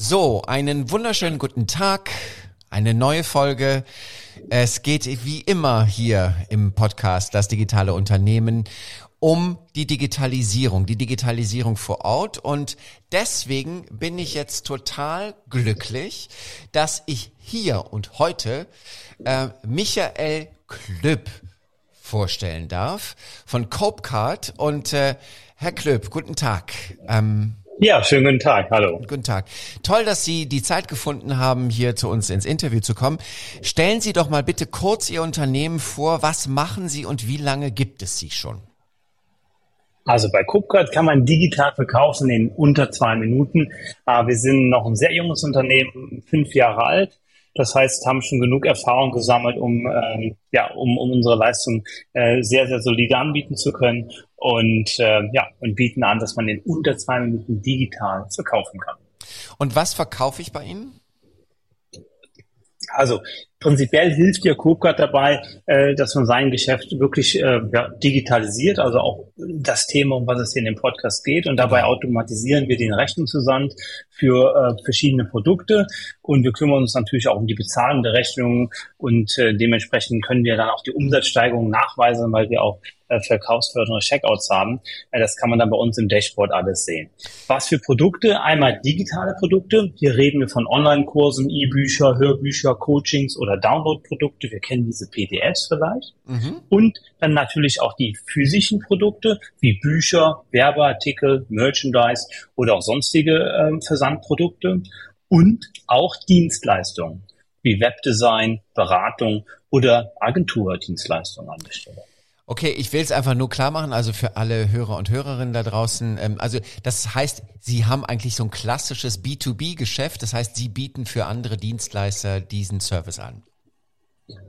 So, einen wunderschönen guten Tag, eine neue Folge. Es geht wie immer hier im Podcast Das digitale Unternehmen um die Digitalisierung, die Digitalisierung vor Ort. Und deswegen bin ich jetzt total glücklich, dass ich hier und heute äh, Michael Klüpp vorstellen darf von Copecard. Und äh, Herr Klöb, guten Tag. Ähm, ja, schönen guten Tag. Hallo. Guten Tag. Toll, dass Sie die Zeit gefunden haben, hier zu uns ins Interview zu kommen. Stellen Sie doch mal bitte kurz Ihr Unternehmen vor. Was machen Sie und wie lange gibt es Sie schon? Also bei Cupcard kann man digital verkaufen in unter zwei Minuten. Ah, wir sind noch ein sehr junges Unternehmen, fünf Jahre alt. Das heißt, haben schon genug Erfahrung gesammelt, um, ähm, ja, um, um unsere Leistung äh, sehr, sehr solide anbieten zu können und, äh, ja, und bieten an, dass man in unter zwei Minuten digital verkaufen kann. Und was verkaufe ich bei Ihnen? Also prinzipiell hilft dir CoopCard dabei, äh, dass man sein Geschäft wirklich äh, ja, digitalisiert, also auch das Thema, um was es hier in dem Podcast geht. Und dabei genau. automatisieren wir den Rechnungsversand für äh, verschiedene Produkte. Und wir kümmern uns natürlich auch um die Bezahlung der Rechnungen und äh, dementsprechend können wir dann auch die Umsatzsteigerung nachweisen, weil wir auch äh, verkaufsfördernde Checkouts haben. Äh, das kann man dann bei uns im Dashboard alles sehen. Was für Produkte? Einmal digitale Produkte. Hier reden wir von Online-Kursen, E-Bücher, Hörbücher, Coachings oder Download-Produkte. Wir kennen diese PDFs vielleicht. Mhm. Und dann natürlich auch die physischen Produkte wie Bücher, Werbeartikel, Merchandise oder auch sonstige äh, Versandprodukte. Und auch Dienstleistungen wie Webdesign, Beratung oder Agenturdienstleistungen an der Stelle. Okay, ich will es einfach nur klar machen, also für alle Hörer und Hörerinnen da draußen. Ähm, also das heißt, Sie haben eigentlich so ein klassisches B2B-Geschäft. Das heißt, Sie bieten für andere Dienstleister diesen Service an.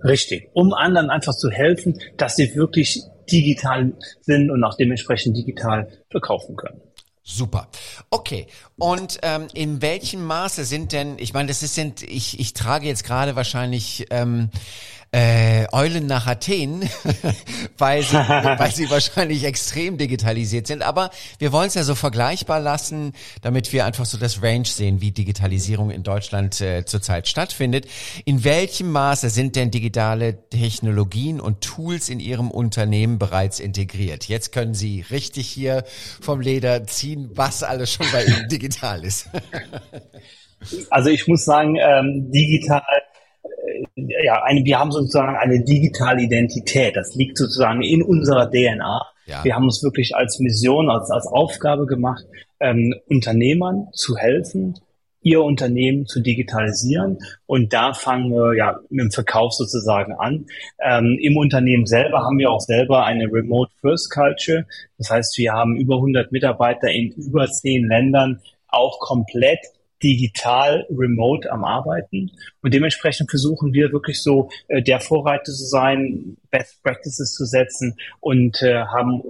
Richtig, um anderen einfach zu helfen, dass sie wirklich digital sind und auch dementsprechend digital verkaufen können. Super. Okay. Und ähm, in welchem Maße sind denn, ich meine, das ist sind, ich, ich trage jetzt gerade wahrscheinlich ähm, äh, Eulen nach Athen, weil, sie, weil sie wahrscheinlich extrem digitalisiert sind. Aber wir wollen es ja so vergleichbar lassen, damit wir einfach so das Range sehen, wie Digitalisierung in Deutschland äh, zurzeit stattfindet. In welchem Maße sind denn digitale Technologien und Tools in Ihrem Unternehmen bereits integriert? Jetzt können Sie richtig hier vom Leder ziehen, was alles schon bei Ihnen digital ist. Also ich muss sagen, ähm, digital ja, eine, wir haben sozusagen eine digitale Identität. Das liegt sozusagen in unserer DNA. Ja. Wir haben uns wirklich als Mission, als, als Aufgabe gemacht, ähm, Unternehmern zu helfen, ihr Unternehmen zu digitalisieren. Und da fangen wir ja mit dem Verkauf sozusagen an. Ähm, Im Unternehmen selber haben wir auch selber eine Remote First Culture. Das heißt, wir haben über 100 Mitarbeiter in über zehn Ländern auch komplett digital remote am Arbeiten. Und dementsprechend versuchen wir wirklich so äh, der Vorreiter zu sein, Best Practices zu setzen und äh, haben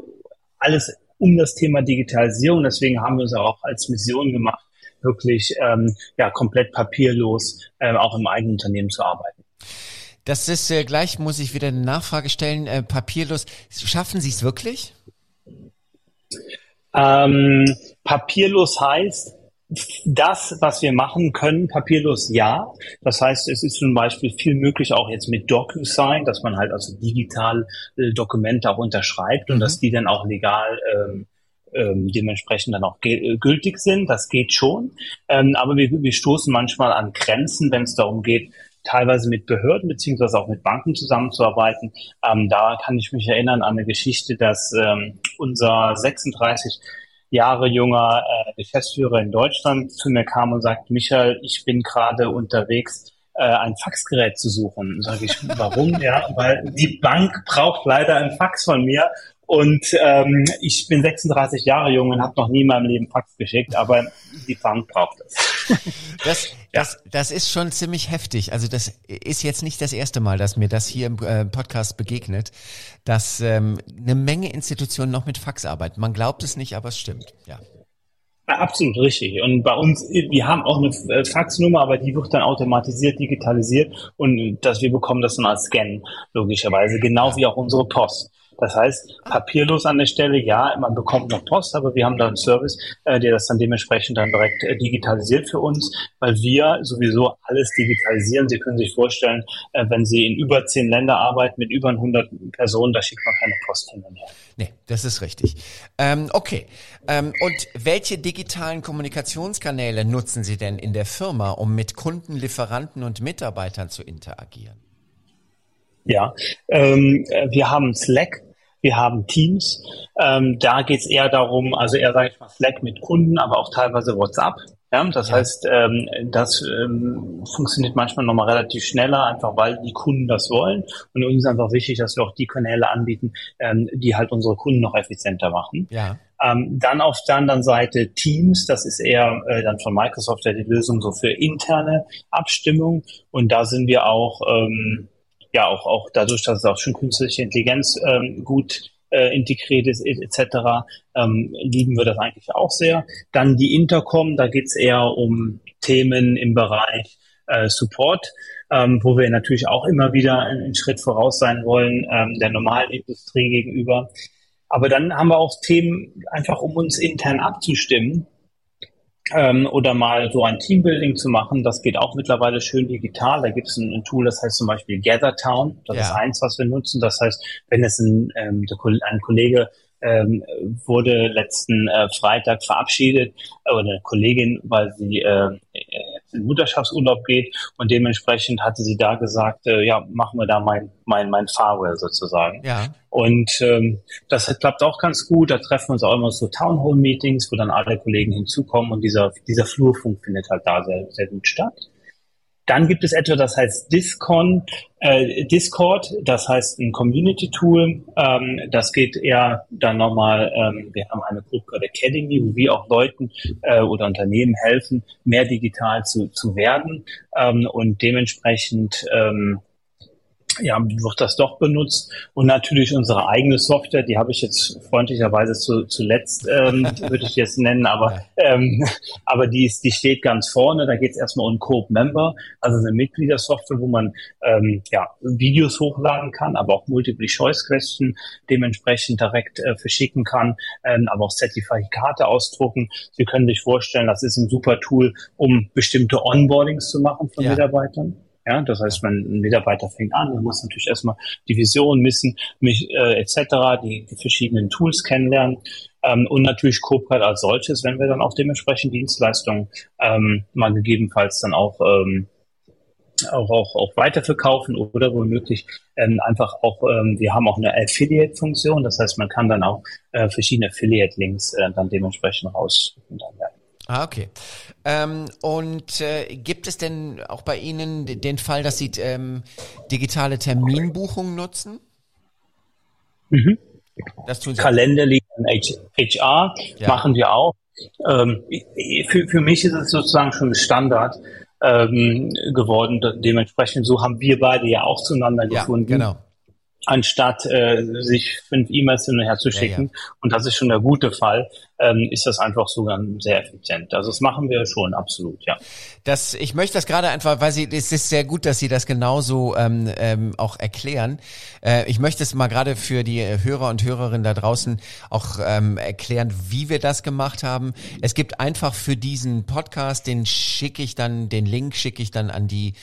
alles um das Thema Digitalisierung. Deswegen haben wir uns auch als Mission gemacht, wirklich ähm, ja komplett papierlos äh, auch im eigenen Unternehmen zu arbeiten. Das ist äh, gleich, muss ich wieder eine Nachfrage stellen, äh, papierlos. Schaffen Sie es wirklich? Ähm, papierlos heißt, das, was wir machen können, papierlos ja. Das heißt, es ist zum Beispiel viel möglich auch jetzt mit DocuSign, dass man halt also digital äh, Dokumente auch unterschreibt und mhm. dass die dann auch legal ähm, ähm, dementsprechend dann auch äh, gültig sind. Das geht schon. Ähm, aber wir, wir stoßen manchmal an Grenzen, wenn es darum geht, teilweise mit Behörden beziehungsweise auch mit Banken zusammenzuarbeiten. Ähm, da kann ich mich erinnern an eine Geschichte, dass ähm, unser 36 Jahre junger äh, Geschäftsführer in Deutschland zu mir kam und sagt, Michael, ich bin gerade unterwegs, äh, ein Faxgerät zu suchen. Sage ich, warum? ja, weil die Bank braucht leider ein Fax von mir und ähm, ich bin 36 Jahre jung und habe noch nie in meinem Leben Fax geschickt, aber die Bank braucht es. Das, das, das ist schon ziemlich heftig. Also das ist jetzt nicht das erste Mal, dass mir das hier im äh, Podcast begegnet, dass ähm, eine Menge Institutionen noch mit Fax arbeiten. Man glaubt es nicht, aber es stimmt. Ja. Absolut richtig. Und bei uns, wir haben auch eine äh, Faxnummer, aber die wird dann automatisiert, digitalisiert und dass wir bekommen das dann als Scan, logischerweise, genau wie auch unsere Post. Das heißt, papierlos an der Stelle, ja, man bekommt noch Post, aber wir haben da einen Service, äh, der das dann dementsprechend dann direkt äh, digitalisiert für uns, weil wir sowieso alles digitalisieren. Sie können sich vorstellen, äh, wenn Sie in über zehn Länder arbeiten mit über 100 Personen, da schickt man keine Post hin und her. Nee, das ist richtig. Ähm, okay. Ähm, und welche digitalen Kommunikationskanäle nutzen Sie denn in der Firma, um mit Kunden, Lieferanten und Mitarbeitern zu interagieren? Ja, ähm, wir haben Slack, wir haben Teams. Ähm, da geht es eher darum, also eher sage ich mal Slack mit Kunden, aber auch teilweise WhatsApp. Ja, das ja. heißt, ähm, das ähm, funktioniert manchmal nochmal relativ schneller, einfach weil die Kunden das wollen. Und uns ist einfach wichtig, dass wir auch die Kanäle anbieten, ähm, die halt unsere Kunden noch effizienter machen. Ja. Ähm, dann auf der anderen Seite Teams, das ist eher äh, dann von Microsoft ja die Lösung so für interne Abstimmung. Und da sind wir auch ähm, ja auch, auch dadurch, dass es auch schon künstliche Intelligenz ähm, gut äh, integriert ist etc., ähm, lieben wir das eigentlich auch sehr. Dann die Intercom, da geht's eher um Themen im Bereich äh, Support, ähm, wo wir natürlich auch immer wieder einen Schritt voraus sein wollen, ähm, der normalen Industrie gegenüber. Aber dann haben wir auch Themen, einfach um uns intern abzustimmen ähm, oder mal so ein Teambuilding zu machen. Das geht auch mittlerweile schön digital. Da gibt es ein, ein, Tool, das heißt zum Beispiel GatherTown. Das ja. ist eins, was wir nutzen. Das heißt, wenn es ein, ähm, ein Kollege ähm, wurde letzten äh, Freitag verabschiedet äh, oder eine Kollegin, weil sie äh, in Mutterschaftsurlaub geht und dementsprechend hatte sie da gesagt, äh, ja, machen wir da mein mein mein Farewell sozusagen. Ja. Und ähm, das klappt auch ganz gut. Da treffen wir uns auch immer so Townhall-Meetings, wo dann alle Kollegen hinzukommen und dieser dieser Flurfunk findet halt da sehr sehr gut statt. Dann gibt es etwas, das heißt Discon, äh, Discord, das heißt ein Community-Tool. Ähm, das geht eher dann nochmal, ähm, wir haben eine Gruppe Academy, wo wir auch Leuten äh, oder Unternehmen helfen, mehr digital zu, zu werden ähm, und dementsprechend ähm, ja, wird das doch benutzt. Und natürlich unsere eigene Software, die habe ich jetzt freundlicherweise zu, zuletzt, ähm, würde ich jetzt nennen, aber, ähm, aber die, ist, die steht ganz vorne. Da geht es erstmal um Coop Member, also eine Mitgliedersoftware, wo man ähm, ja, Videos hochladen kann, aber auch Multiple-Choice-Question dementsprechend direkt äh, verschicken kann, ähm, aber auch Zertifikate ausdrucken. Sie können sich vorstellen, das ist ein super Tool, um bestimmte Onboardings zu machen von ja. Mitarbeitern. Ja, das heißt, man, ein Mitarbeiter fängt an, man muss natürlich erstmal die Vision, Missen, mich, äh, etc., die, die verschiedenen Tools kennenlernen. Ähm, und natürlich Copilot als solches, wenn wir dann auch dementsprechend Dienstleistungen ähm, mal gegebenenfalls dann auch ähm, auch, auch, auch weiterverkaufen oder womöglich ähm, einfach auch, ähm, wir haben auch eine Affiliate-Funktion, das heißt, man kann dann auch äh, verschiedene Affiliate-Links äh, dann dementsprechend raus. Und dann, ja. Ah, okay. Ähm, und äh, gibt es denn auch bei Ihnen den Fall, dass Sie ähm, digitale Terminbuchungen nutzen? Mhm. Das tun Sie Kalender liegt an HR, ja. machen wir auch. Ähm, für, für mich ist es sozusagen schon Standard ähm, geworden. Dementsprechend so haben wir beide ja auch zueinander ja, gefunden. Genau anstatt äh, sich fünf E-Mails hin und her zu schicken. Ja, ja. Und das ist schon der gute Fall, ähm, ist das einfach sogar sehr effizient. Also das machen wir schon absolut, ja. Das, ich möchte das gerade einfach, weil Sie, es ist sehr gut, dass Sie das genauso ähm, ähm, auch erklären. Äh, ich möchte es mal gerade für die Hörer und Hörerinnen da draußen auch ähm, erklären, wie wir das gemacht haben. Es gibt einfach für diesen Podcast, den schicke ich dann, den Link schicke ich dann an die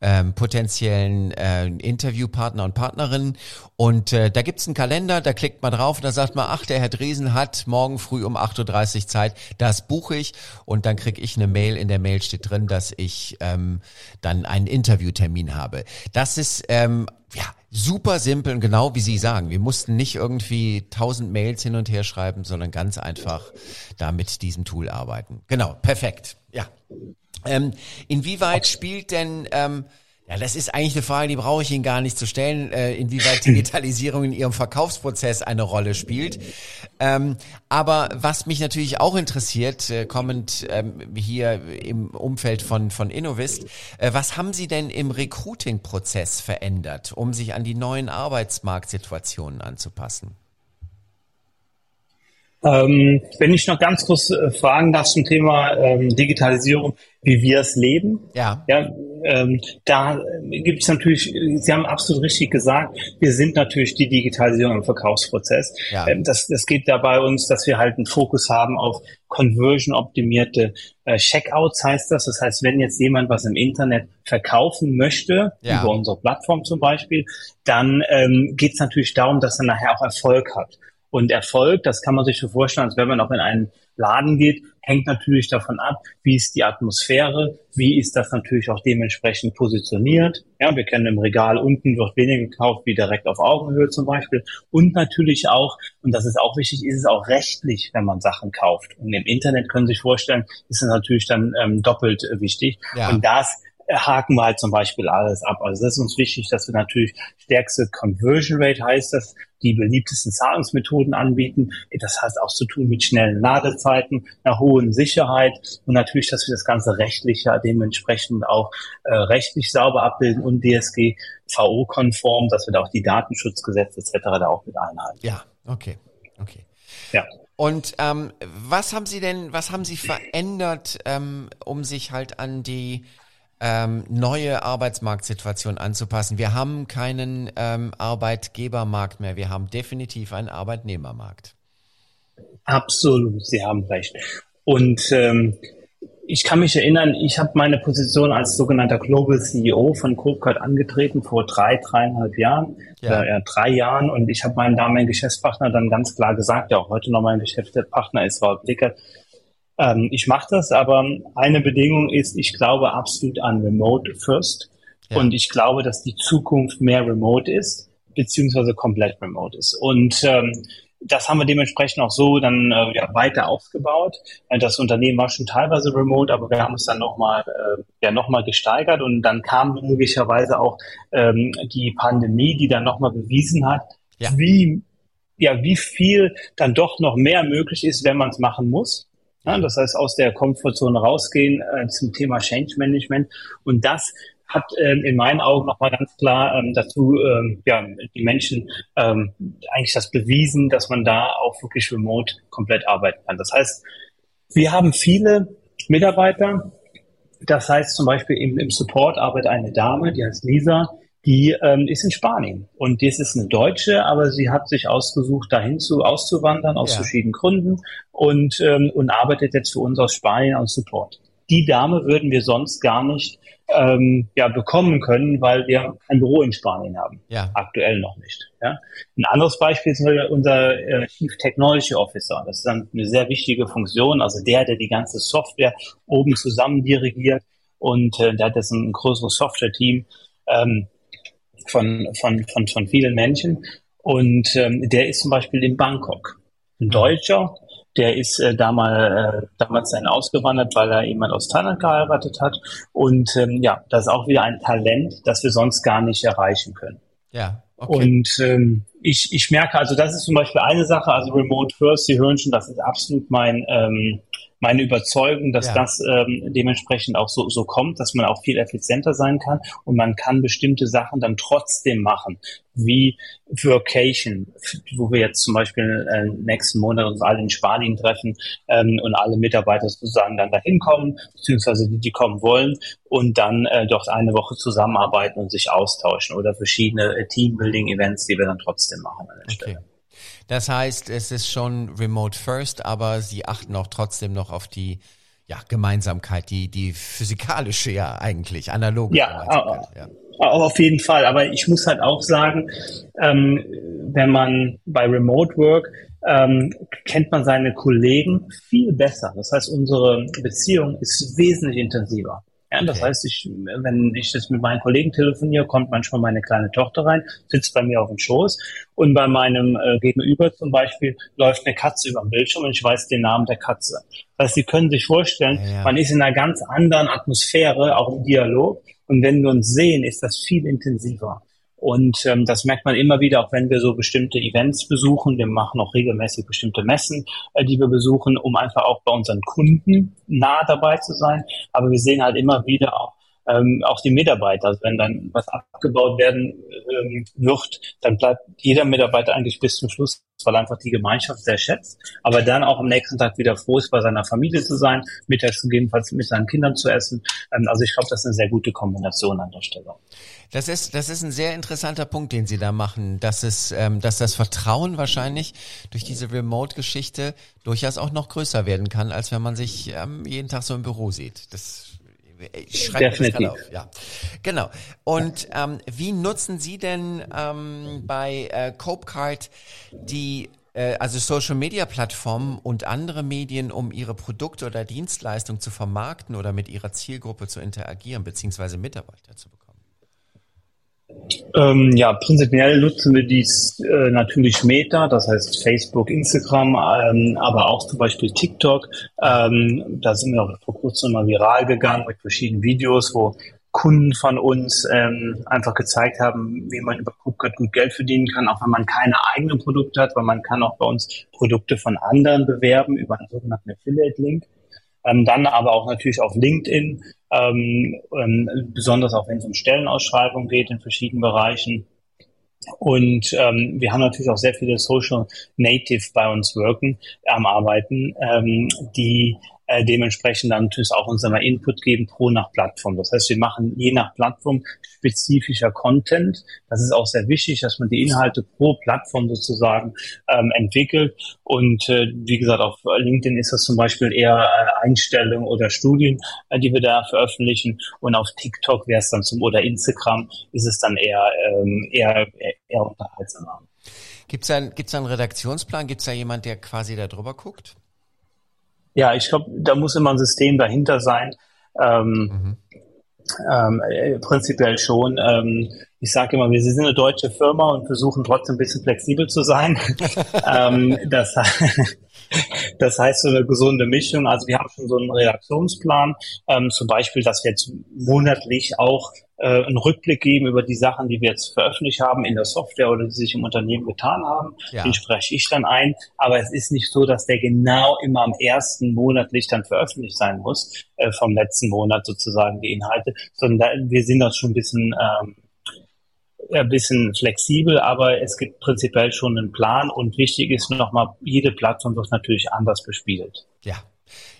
ähm, potenziellen äh, Interviewpartner und Partnerinnen. Und äh, da gibt's einen Kalender, da klickt man drauf und da sagt man, ach, der Herr Dresen hat morgen früh um 8.30 Uhr Zeit, das buche ich. Und dann krieg ich eine Mail, in der Mail steht drin, dass ich ähm, dann einen Interviewtermin habe. Das ist ähm, ja super simpel und genau wie Sie sagen. Wir mussten nicht irgendwie tausend Mails hin und her schreiben, sondern ganz einfach da mit diesem Tool arbeiten. Genau, perfekt. Ja. Ähm, inwieweit spielt denn, ähm, ja, das ist eigentlich eine Frage, die brauche ich Ihnen gar nicht zu stellen, äh, inwieweit Digitalisierung in Ihrem Verkaufsprozess eine Rolle spielt. Ähm, aber was mich natürlich auch interessiert, äh, kommend ähm, hier im Umfeld von, von Innovist, äh, was haben Sie denn im Recruiting-Prozess verändert, um sich an die neuen Arbeitsmarktsituationen anzupassen? Ähm, wenn ich noch ganz kurz äh, fragen darf zum Thema ähm, Digitalisierung, wie wir es leben. Ja. ja ähm, da gibt es natürlich, Sie haben absolut richtig gesagt, wir sind natürlich die Digitalisierung im Verkaufsprozess. Ja. Ähm, das, das geht da bei uns, dass wir halt einen Fokus haben auf Conversion-optimierte äh, Checkouts heißt das. Das heißt, wenn jetzt jemand was im Internet verkaufen möchte, ja. über unsere Plattform zum Beispiel, dann ähm, geht es natürlich darum, dass er nachher auch Erfolg hat. Und Erfolg, das kann man sich so vorstellen, als wenn man auch in einen Laden geht, hängt natürlich davon ab, wie ist die Atmosphäre, wie ist das natürlich auch dementsprechend positioniert. Ja, wir kennen im Regal unten wird weniger gekauft wie direkt auf Augenhöhe zum Beispiel. Und natürlich auch, und das ist auch wichtig, ist es auch rechtlich, wenn man Sachen kauft. Und im Internet können Sie sich vorstellen, ist es natürlich dann ähm, doppelt äh, wichtig. Ja. Und das haken wir halt zum Beispiel alles ab. Also das ist uns wichtig, dass wir natürlich stärkste Conversion Rate heißt das, die beliebtesten Zahlungsmethoden anbieten. Das heißt auch zu tun mit schnellen Ladezeiten, einer hohen Sicherheit und natürlich, dass wir das ganze rechtliche dementsprechend auch äh, rechtlich sauber abbilden und DSGVO-konform, dass wir da auch die Datenschutzgesetze etc. da auch mit einhalten. Ja, okay, okay. Ja. Und ähm, was haben Sie denn, was haben Sie verändert, ähm, um sich halt an die ähm, neue Arbeitsmarktsituation anzupassen. Wir haben keinen ähm, Arbeitgebermarkt mehr, wir haben definitiv einen Arbeitnehmermarkt. Absolut, Sie haben recht. Und ähm, ich kann mich erinnern, ich habe meine Position als sogenannter Global CEO von CodeCard angetreten vor drei, dreieinhalb Jahren, ja. Äh, drei Jahren. Und ich habe meinen damaligen Geschäftspartner dann ganz klar gesagt, der auch heute noch mein Geschäftspartner ist, Frau Blickert, ähm, ich mache das, aber eine Bedingung ist, ich glaube absolut an Remote First. Ja. Und ich glaube, dass die Zukunft mehr Remote ist, beziehungsweise komplett Remote ist. Und ähm, das haben wir dementsprechend auch so dann äh, ja, weiter aufgebaut. Äh, das Unternehmen war schon teilweise remote, aber wir haben es dann nochmal äh, ja, noch gesteigert und dann kam möglicherweise auch ähm, die Pandemie, die dann nochmal bewiesen hat, ja. wie ja, wie viel dann doch noch mehr möglich ist, wenn man es machen muss. Ja, das heißt, aus der Komfortzone rausgehen äh, zum Thema Change Management. Und das hat ähm, in meinen Augen nochmal ganz klar ähm, dazu ähm, ja, die Menschen ähm, eigentlich das bewiesen, dass man da auch wirklich remote komplett arbeiten kann. Das heißt, wir haben viele Mitarbeiter. Das heißt zum Beispiel im, im Support arbeitet eine Dame, die heißt Lisa, die ähm, ist in Spanien und das ist eine Deutsche, aber sie hat sich ausgesucht, dahin zu auszuwandern aus ja. verschiedenen Gründen und ähm, und arbeitet jetzt für uns aus Spanien als Support. Die Dame würden wir sonst gar nicht ähm, ja bekommen können, weil wir ein Büro in Spanien haben. Ja. Aktuell noch nicht. Ja. Ein anderes Beispiel ist unser äh, Chief Technology Officer. Das ist dann eine sehr wichtige Funktion, also der, der die ganze Software oben zusammen dirigiert und äh, der hat jetzt ein größeres Software-Team. Ähm, von, von, von, von vielen Menschen. Und ähm, der ist zum Beispiel in Bangkok. Ein Deutscher, der ist äh, damals, äh, damals dann ausgewandert, weil er jemand aus Thailand geheiratet hat. Und ähm, ja, das ist auch wieder ein Talent, das wir sonst gar nicht erreichen können. Ja. Okay. Und ähm, ich, ich merke, also das ist zum Beispiel eine Sache, also Remote First, Sie hören schon, das ist absolut mein, ähm, meine Überzeugung, dass ja. das ähm, dementsprechend auch so, so kommt, dass man auch viel effizienter sein kann und man kann bestimmte Sachen dann trotzdem machen, wie Vacation, wo wir jetzt zum Beispiel äh, nächsten Monat uns alle in Spanien treffen ähm, und alle Mitarbeiter sozusagen dann dahin kommen, beziehungsweise die, die kommen wollen und dann äh, dort eine Woche zusammenarbeiten und sich austauschen oder verschiedene äh, Teambuilding-Events, die wir dann trotzdem machen an der okay. Stelle. Das heißt, es ist schon Remote First, aber sie achten auch trotzdem noch auf die ja, Gemeinsamkeit, die, die physikalische ja eigentlich, analoge ja, ja. Auf jeden Fall, aber ich muss halt auch sagen, ähm, wenn man bei Remote Work ähm, kennt man seine Kollegen viel besser. Das heißt, unsere Beziehung ist wesentlich intensiver. Ja, das heißt, ich, wenn ich das mit meinen Kollegen telefoniere, kommt manchmal meine kleine Tochter rein, sitzt bei mir auf dem Schoß und bei meinem äh, Gegenüber zum Beispiel läuft eine Katze über den Bildschirm und ich weiß den Namen der Katze. Das heißt, Sie können sich vorstellen, ja, ja. man ist in einer ganz anderen Atmosphäre, auch im Dialog. Und wenn wir uns sehen, ist das viel intensiver. Und ähm, das merkt man immer wieder, auch wenn wir so bestimmte Events besuchen. Wir machen auch regelmäßig bestimmte Messen, äh, die wir besuchen, um einfach auch bei unseren Kunden nah dabei zu sein. Aber wir sehen halt immer wieder auch, ähm, auch die Mitarbeiter. Also wenn dann was abgebaut werden ähm, wird, dann bleibt jeder Mitarbeiter eigentlich bis zum Schluss, weil einfach die Gemeinschaft sehr schätzt, aber dann auch am nächsten Tag wieder froh ist, bei seiner Familie zu sein, mittags gegebenenfalls mit seinen Kindern zu essen. Ähm, also ich glaube, das ist eine sehr gute Kombination an der Stelle. Das ist, das ist ein sehr interessanter Punkt, den Sie da machen, dass es, ähm, dass das Vertrauen wahrscheinlich durch diese Remote-Geschichte durchaus auch noch größer werden kann, als wenn man sich ähm, jeden Tag so im Büro sieht. Das ich schreibe Definitiv. das auf. Ja, genau. Und ähm, wie nutzen Sie denn ähm, bei äh, Copecard die äh, also Social Media Plattformen und andere Medien, um ihre Produkte oder Dienstleistungen zu vermarkten oder mit ihrer Zielgruppe zu interagieren, beziehungsweise Mitarbeiter zu bekommen? Ähm, ja, prinzipiell nutzen wir dies äh, natürlich Meta, das heißt Facebook, Instagram, ähm, aber auch zum Beispiel TikTok. Ähm, da sind wir auch vor kurzem mal viral gegangen mit verschiedenen Videos, wo Kunden von uns ähm, einfach gezeigt haben, wie man über CoopCut gut Geld verdienen kann, auch wenn man keine eigenen Produkte hat, weil man kann auch bei uns Produkte von anderen bewerben über einen sogenannten Affiliate-Link. Ähm, dann aber auch natürlich auf LinkedIn ähm, ähm, besonders auch wenn es um Stellenausschreibungen geht in verschiedenen Bereichen. Und ähm, wir haben natürlich auch sehr viele Social Native bei uns wirken, am Arbeiten, ähm, die äh, dementsprechend dann natürlich auch uns einmal Input geben pro nach Plattform. Das heißt, wir machen je nach Plattform spezifischer Content. Das ist auch sehr wichtig, dass man die Inhalte pro Plattform sozusagen ähm, entwickelt. Und äh, wie gesagt, auf LinkedIn ist das zum Beispiel eher äh, Einstellungen oder Studien, äh, die wir da veröffentlichen. Und auf TikTok wäre es dann zum oder Instagram ist es dann eher ähm, eher, eher unterhaltsamer. Gibt es da, gibt's einen Redaktionsplan? Gibt es da jemand, der quasi da drüber guckt? Ja, ich glaube, da muss immer ein System dahinter sein. Ähm, mhm. ähm, äh, prinzipiell schon. Ähm, ich sage immer, wir sind eine deutsche Firma und versuchen trotzdem ein bisschen flexibel zu sein. ähm, das, das heißt so eine gesunde Mischung. Also wir haben schon so einen Reaktionsplan, ähm, zum Beispiel, dass wir jetzt monatlich auch äh, einen Rückblick geben über die Sachen, die wir jetzt veröffentlicht haben in der Software oder die sich im Unternehmen getan haben. Ja. Den spreche ich dann ein. Aber es ist nicht so, dass der genau immer am ersten monatlich dann veröffentlicht sein muss, äh, vom letzten Monat sozusagen die Inhalte, sondern da, wir sind das schon ein bisschen ähm, ein bisschen flexibel, aber es gibt prinzipiell schon einen Plan und wichtig ist nochmal, jede Plattform wird natürlich anders bespielt. Ja,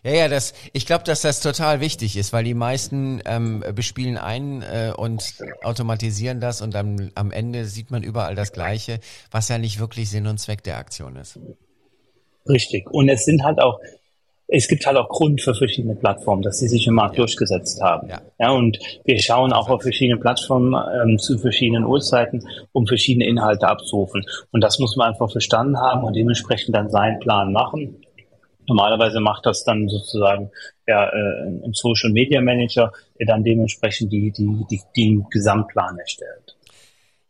ja, ja, das, ich glaube, dass das total wichtig ist, weil die meisten ähm, bespielen ein äh, und automatisieren das und dann am Ende sieht man überall das Gleiche, was ja nicht wirklich Sinn und Zweck der Aktion ist. Richtig. Und es sind halt auch, es gibt halt auch Grund für verschiedene Plattformen, dass sie sich im Markt ja. durchgesetzt haben. Ja. ja. Und wir schauen auch auf verschiedene Plattformen ähm, zu verschiedenen Uhrzeiten, um verschiedene Inhalte abzurufen. Und das muss man einfach verstanden haben und dementsprechend dann seinen Plan machen Normalerweise macht das dann sozusagen ja, äh, ein Social Media Manager, der dann dementsprechend die, die, die, den Gesamtplan erstellt.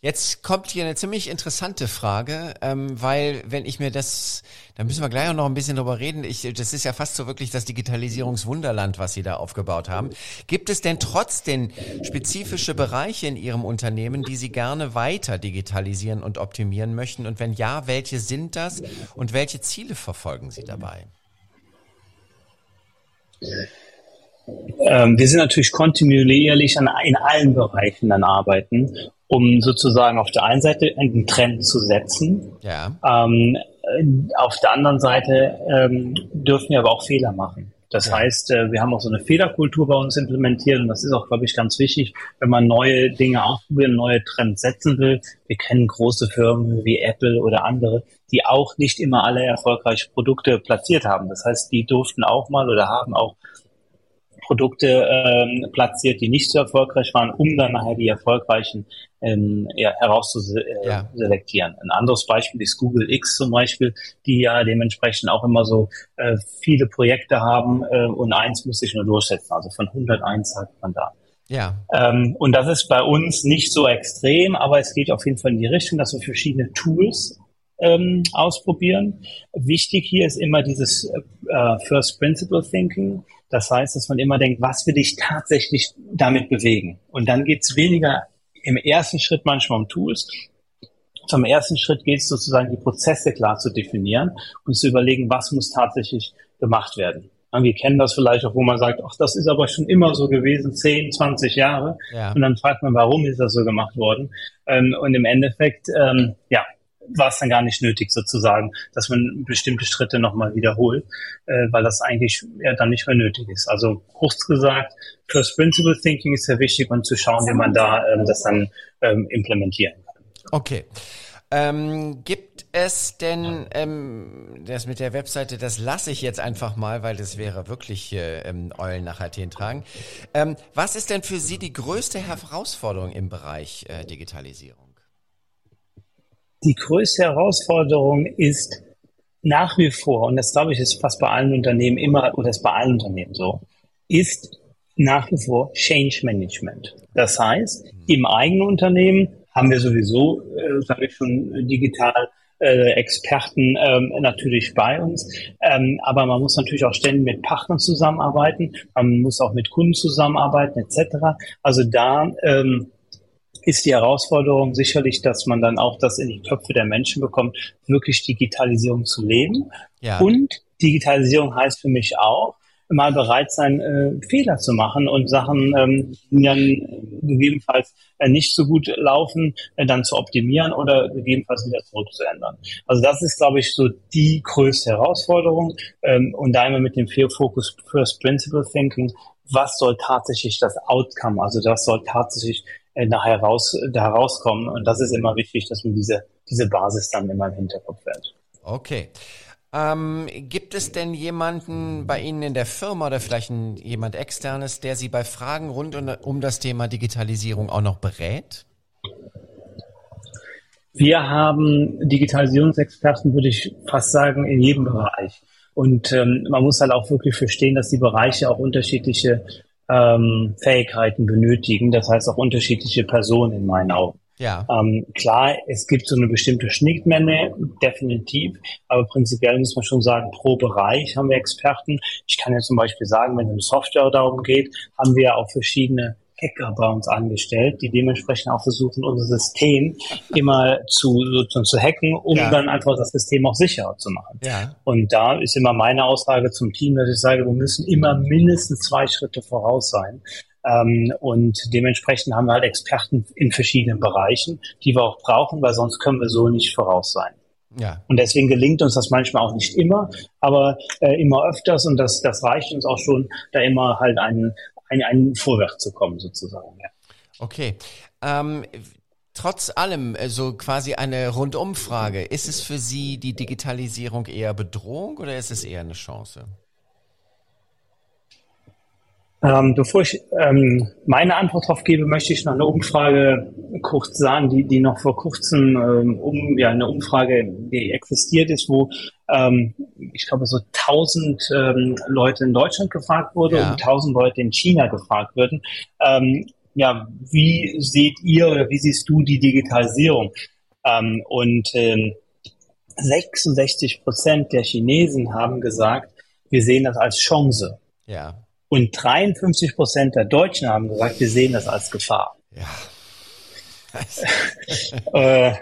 Jetzt kommt hier eine ziemlich interessante Frage, ähm, weil wenn ich mir das, da müssen wir gleich auch noch ein bisschen drüber reden. Ich, das ist ja fast so wirklich das Digitalisierungswunderland, was Sie da aufgebaut haben. Gibt es denn trotzdem spezifische Bereiche in Ihrem Unternehmen, die Sie gerne weiter digitalisieren und optimieren möchten? Und wenn ja, welche sind das und welche Ziele verfolgen Sie dabei? Ähm, wir sind natürlich kontinuierlich an, in allen Bereichen dann arbeiten, um sozusagen auf der einen Seite einen Trend zu setzen. Ja. Ähm, auf der anderen Seite ähm, dürfen wir aber auch Fehler machen. Das ja. heißt, äh, wir haben auch so eine Fehlerkultur bei uns implementiert und das ist auch, glaube ich, ganz wichtig, wenn man neue Dinge ausprobieren, neue Trends setzen will. Wir kennen große Firmen wie Apple oder andere, die auch nicht immer alle erfolgreiche Produkte platziert haben. Das heißt, die durften auch mal oder haben auch Produkte ähm, platziert, die nicht so erfolgreich waren, um dann nachher die erfolgreichen ähm, ja, herauszuselektieren. Ja. Ein anderes Beispiel ist Google X zum Beispiel, die ja dementsprechend auch immer so äh, viele Projekte haben äh, und eins muss sich nur durchsetzen. Also von 101 hat man da. Ja. Ähm, und das ist bei uns nicht so extrem, aber es geht auf jeden Fall in die Richtung, dass wir verschiedene Tools ähm, ausprobieren. Wichtig hier ist immer dieses äh, First Principle Thinking. Das heißt, dass man immer denkt, was will ich tatsächlich damit bewegen? Und dann geht es weniger im ersten Schritt manchmal um Tools. Zum ersten Schritt geht es sozusagen, die Prozesse klar zu definieren und zu überlegen, was muss tatsächlich gemacht werden. Wir kennen das vielleicht auch, wo man sagt, ach, das ist aber schon immer so gewesen, 10, 20 Jahre. Ja. Und dann fragt man, warum ist das so gemacht worden? Ähm, und im Endeffekt, ähm, ja, war es dann gar nicht nötig sozusagen, dass man bestimmte Schritte nochmal wiederholt, äh, weil das eigentlich ja dann nicht mehr nötig ist. Also kurz gesagt, First Principle Thinking ist sehr wichtig und zu schauen, wie man da ähm, das dann ähm, implementieren kann. Okay. Ähm, gibt es denn ähm, das mit der Webseite, das lasse ich jetzt einfach mal, weil das wäre wirklich äh, ähm, Eulen nach Athen tragen. Ähm, was ist denn für Sie die größte Herausforderung im Bereich äh, Digitalisierung? Die größte Herausforderung ist nach wie vor, und das glaube ich ist fast bei allen Unternehmen immer, oder ist bei allen Unternehmen so, ist nach wie vor Change Management. Das heißt, im eigenen Unternehmen haben wir sowieso, äh, sage ich schon, digital äh, Experten ähm, natürlich bei uns. Ähm, aber man muss natürlich auch ständig mit Partnern zusammenarbeiten, man muss auch mit Kunden zusammenarbeiten etc. Also da ähm, ist die Herausforderung sicherlich, dass man dann auch das in die Köpfe der Menschen bekommt, wirklich Digitalisierung zu leben. Ja. Und Digitalisierung heißt für mich auch, mal bereit sein, äh, Fehler zu machen und Sachen, ähm, die dann gegebenenfalls äh, nicht so gut laufen, äh, dann zu optimieren oder gegebenenfalls wieder zurückzuändern. Also das ist, glaube ich, so die größte Herausforderung. Ähm, und da immer mit dem Fokus First Principle Thinking, was soll tatsächlich das Outcome, also das soll tatsächlich nachher raus, da herauskommen. Und das ist immer wichtig, dass man diese, diese Basis dann immer im Hinterkopf hat. Okay. Ähm, gibt es denn jemanden bei Ihnen in der Firma oder vielleicht ein, jemand externes, der Sie bei Fragen rund um, um das Thema Digitalisierung auch noch berät? Wir haben Digitalisierungsexperten, würde ich fast sagen, in jedem Bereich. Und ähm, man muss halt auch wirklich verstehen, dass die Bereiche auch unterschiedliche ähm, Fähigkeiten benötigen. Das heißt auch unterschiedliche Personen in meinen Augen. Ja. Ähm, klar, es gibt so eine bestimmte Schnittmenge, definitiv, aber prinzipiell muss man schon sagen, pro Bereich haben wir Experten. Ich kann ja zum Beispiel sagen, wenn es um Software darum geht, haben wir auch verschiedene Hacker bei uns angestellt, die dementsprechend auch versuchen, unser System immer zu, sozusagen zu hacken, um ja. dann einfach das System auch sicherer zu machen. Ja. Und da ist immer meine Aussage zum Team, dass ich sage, wir müssen immer mindestens zwei Schritte voraus sein. Ähm, und dementsprechend haben wir halt Experten in verschiedenen Bereichen, die wir auch brauchen, weil sonst können wir so nicht voraus sein. Ja. Und deswegen gelingt uns das manchmal auch nicht immer, aber äh, immer öfters und das, das reicht uns auch schon, da immer halt einen, einen, einen Vorwärts zu kommen sozusagen. Ja. Okay. Ähm, trotz allem, äh, so quasi eine Rundumfrage, ist es für Sie die Digitalisierung eher Bedrohung oder ist es eher eine Chance? Ähm, bevor ich ähm, meine Antwort darauf gebe, möchte ich noch eine Umfrage kurz sagen, die, die noch vor kurzem ähm, um, ja, eine Umfrage, die existiert ist, wo ähm, ich glaube so 1000 ähm, Leute in Deutschland gefragt wurde ja. und 1000 Leute in China gefragt würden. Ähm, ja, wie seht ihr oder wie siehst du die Digitalisierung? Und ähm, 66 Prozent der Chinesen haben gesagt, wir sehen das als Chance. Ja. Und 53 Prozent der Deutschen haben gesagt, wir sehen das als Gefahr. Ja. äh,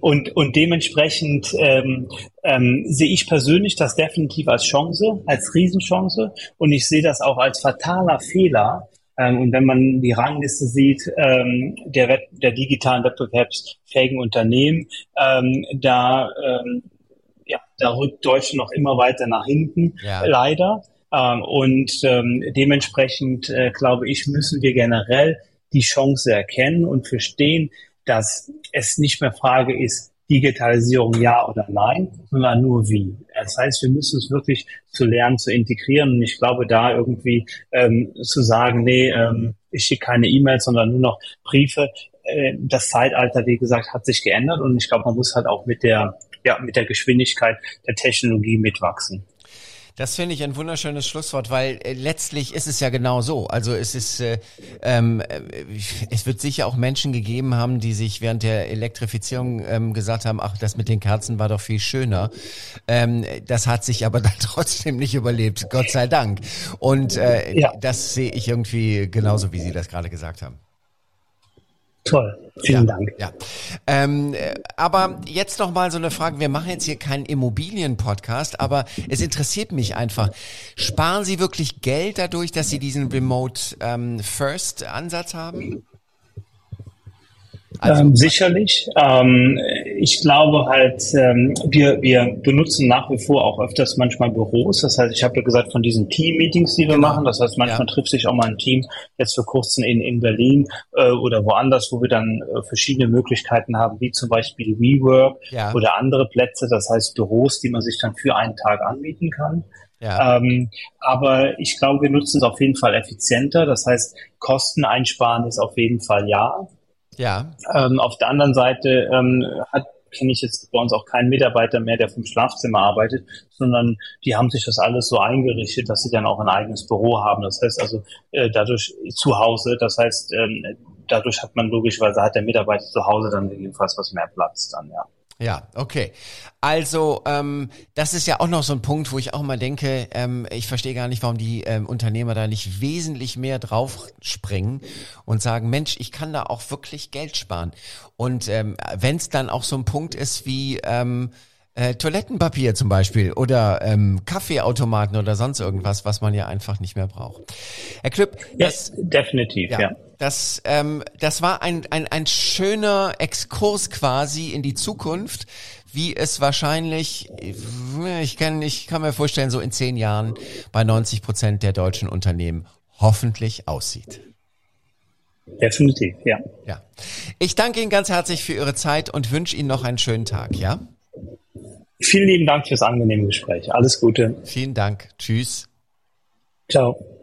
und, und dementsprechend ähm, ähm, sehe ich persönlich das definitiv als Chance, als Riesenchance. Und ich sehe das auch als fataler Fehler. Ähm, und wenn man die Rangliste sieht ähm, der, der digitalen wettbewerbsfähigen Unternehmen, ähm, da, ähm, ja, da rückt Deutschland noch immer weiter nach hinten, ja. leider. Ähm, und ähm, dementsprechend, äh, glaube ich, müssen wir generell die Chance erkennen und verstehen, dass es nicht mehr Frage ist, Digitalisierung ja oder nein, sondern nur wie. Das heißt, wir müssen es wirklich zu lernen, zu integrieren. Und ich glaube, da irgendwie ähm, zu sagen, nee, ähm, ich schicke keine E-Mails, sondern nur noch Briefe. Äh, das Zeitalter, wie gesagt, hat sich geändert und ich glaube, man muss halt auch mit der, ja, mit der Geschwindigkeit der Technologie mitwachsen. Das finde ich ein wunderschönes Schlusswort, weil äh, letztlich ist es ja genau so. Also es ist, äh, ähm, äh, es wird sicher auch Menschen gegeben haben, die sich während der Elektrifizierung ähm, gesagt haben, ach, das mit den Kerzen war doch viel schöner. Ähm, das hat sich aber dann trotzdem nicht überlebt, Gott sei Dank. Und äh, ja. das sehe ich irgendwie genauso, wie Sie das gerade gesagt haben. Toll. Vielen ja, Dank. Ja. Ähm, aber jetzt noch mal so eine Frage. Wir machen jetzt hier keinen Immobilien-Podcast, aber es interessiert mich einfach. Sparen Sie wirklich Geld dadurch, dass Sie diesen Remote ähm, First Ansatz haben? Also, ähm, sicherlich. Ähm, ich glaube halt, ähm, wir, wir benutzen nach wie vor auch öfters manchmal Büros. Das heißt, ich habe ja gesagt, von diesen Team-Meetings, die wir genau. machen, das heißt, manchmal ja. trifft sich auch mal ein Team, jetzt für kurzem in, in Berlin äh, oder woanders, wo wir dann äh, verschiedene Möglichkeiten haben, wie zum Beispiel WeWork ja. oder andere Plätze, das heißt Büros, die man sich dann für einen Tag anbieten kann. Ja. Ähm, aber ich glaube, wir nutzen es auf jeden Fall effizienter. Das heißt, Kosten einsparen ist auf jeden Fall ja. Ja. Ähm, auf der anderen Seite ähm, hat kenne ich jetzt bei uns auch keinen Mitarbeiter mehr, der vom Schlafzimmer arbeitet, sondern die haben sich das alles so eingerichtet, dass sie dann auch ein eigenes Büro haben. Das heißt also äh, dadurch zu Hause, das heißt ähm, dadurch hat man logischerweise hat der Mitarbeiter zu Hause dann jedenfalls was mehr Platz dann, ja. Ja, okay. Also ähm, das ist ja auch noch so ein Punkt, wo ich auch mal denke, ähm, ich verstehe gar nicht, warum die ähm, Unternehmer da nicht wesentlich mehr drauf springen und sagen, Mensch, ich kann da auch wirklich Geld sparen. Und ähm, wenn es dann auch so ein Punkt ist wie ähm, äh, Toilettenpapier zum Beispiel oder ähm, Kaffeeautomaten oder sonst irgendwas, was man ja einfach nicht mehr braucht. Herr Klüpp, das, ja, definitiv, ja. ja. Das, ähm, das war ein, ein, ein schöner Exkurs quasi in die Zukunft, wie es wahrscheinlich, ich kann, ich kann mir vorstellen, so in zehn Jahren bei 90 Prozent der deutschen Unternehmen hoffentlich aussieht. Definitiv, ja. Ja. Ich danke Ihnen ganz herzlich für Ihre Zeit und wünsche Ihnen noch einen schönen Tag, ja? Vielen lieben Dank fürs angenehme Gespräch. Alles Gute. Vielen Dank. Tschüss. Ciao.